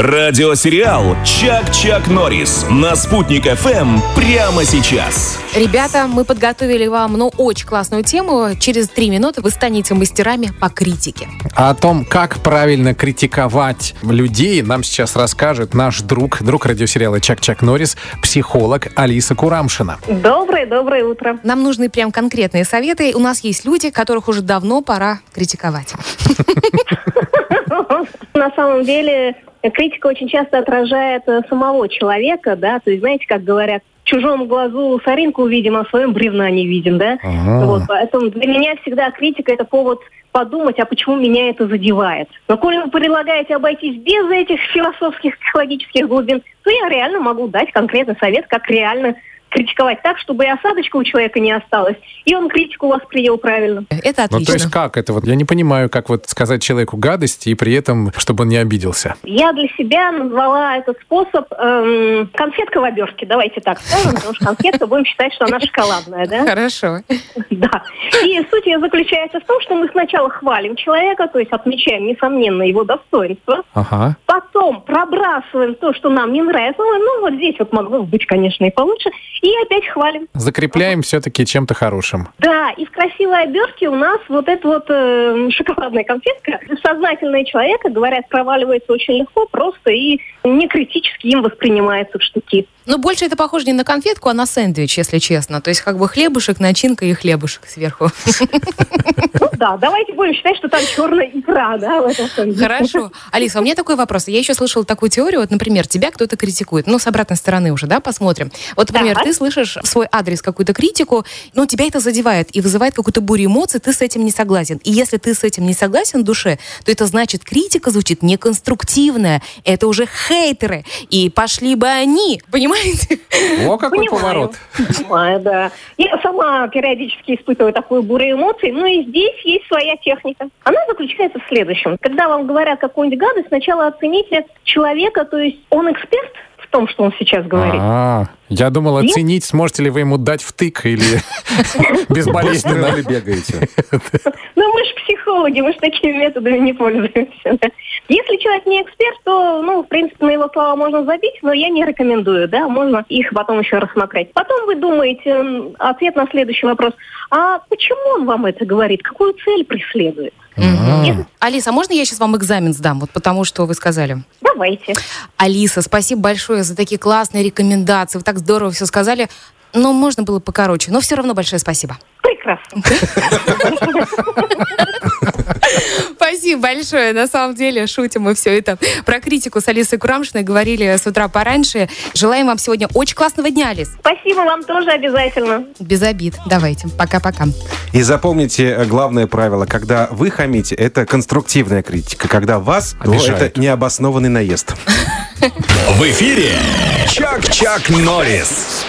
Радиосериал «Чак-Чак Норрис» на «Спутник ФМ» прямо сейчас. Ребята, мы подготовили вам, ну, очень классную тему. Через три минуты вы станете мастерами по критике. А о том, как правильно критиковать людей, нам сейчас расскажет наш друг, друг радиосериала «Чак-Чак Норрис», психолог Алиса Курамшина. Доброе-доброе утро. Нам нужны прям конкретные советы. У нас есть люди, которых уже давно пора критиковать. На самом деле, критика очень часто отражает э, самого человека, да, то есть, знаете, как говорят, в чужом глазу соринку увидим, а в своем бревна не видим, да. Ага. Вот, поэтому для меня всегда критика это повод подумать, а почему меня это задевает. Но коли вы предлагаете обойтись без этих философских, психологических глубин, то я реально могу дать конкретный совет, как реально критиковать так, чтобы и осадочка у человека не осталось, и он критику воспринял правильно. Это Ну, то есть отлично. как это? Вот я не понимаю, как вот сказать человеку гадость и при этом, чтобы он не обиделся. Я для себя назвала этот способ эм, конфетка в обертке, давайте так скажем, потому что конфетка будем считать, что она шоколадная, да? Хорошо. Да. И суть ее заключается в том, что мы сначала хвалим человека, то есть отмечаем, несомненно, его достоинство, Ага. потом пробрасываем то, что нам не нравится, ну, ну, вот здесь вот могло бы быть, конечно, и получше, и опять хвалим. Закрепляем все-таки чем-то хорошим. Да, и в красивой обертке у нас вот эта вот э, шоколадная конфетка. Сознательные человека, говорят, проваливается очень легко, просто и не критически им воспринимаются в штуки. Ну, больше это похоже не на конфетку, а на сэндвич, если честно. То есть как бы хлебушек, начинка и хлебушек сверху. Ну да, давайте будем считать, что там черная икра, да, в этом сэндвиче. Хорошо. Алиса, у меня такой вопрос. Я еще слышала такую теорию, вот, например, тебя кто-то критикует. Ну, с обратной стороны уже, да, посмотрим. Вот, например, ты слышишь в свой адрес какую-то критику, но тебя это задевает и вызывает какую-то бурю эмоций, ты с этим не согласен. И если ты с этим не согласен в душе, то это значит, критика звучит неконструктивная. Это уже хейтеры. И пошли бы они, понимаете? О, какой Понимаю. поворот. Понимаю, да. Я сама периодически испытываю такую бурю эмоций, но и здесь есть своя техника. Она заключается в следующем. Когда вам говорят какую-нибудь гадость, сначала оцените человека, то есть он эксперт в том, что он сейчас говорит. А, я думал Нет? оценить, сможете ли вы ему дать втык или безболезненно. Вы бегаете. Ну, мы же психологи, мы же такими методами не пользуемся. Если человек не эксперт, то, его слова можно забить, но я не рекомендую, да, можно их потом еще рассмотреть. Потом вы думаете, ответ на следующий вопрос, а почему он вам это говорит, какую цель преследует? Мгм. Алиса, а можно я сейчас вам экзамен сдам? Вот потому что вы сказали. Давайте. Алиса, спасибо большое за такие классные рекомендации. Вы так здорово все сказали. Но можно было покороче. Но все равно большое спасибо. Прекрасно. Спасибо большое. На самом деле, шутим мы все это. Про критику с Алисой Курамшиной говорили с утра пораньше. Желаем вам сегодня очень классного дня, Алис. Спасибо вам тоже обязательно. Без обид. Давайте. Пока-пока. И запомните главное правило. Когда вы хамите, это конструктивная критика. Когда вас, то Обижают. это необоснованный наезд. В эфире «Чак-Чак Норрис».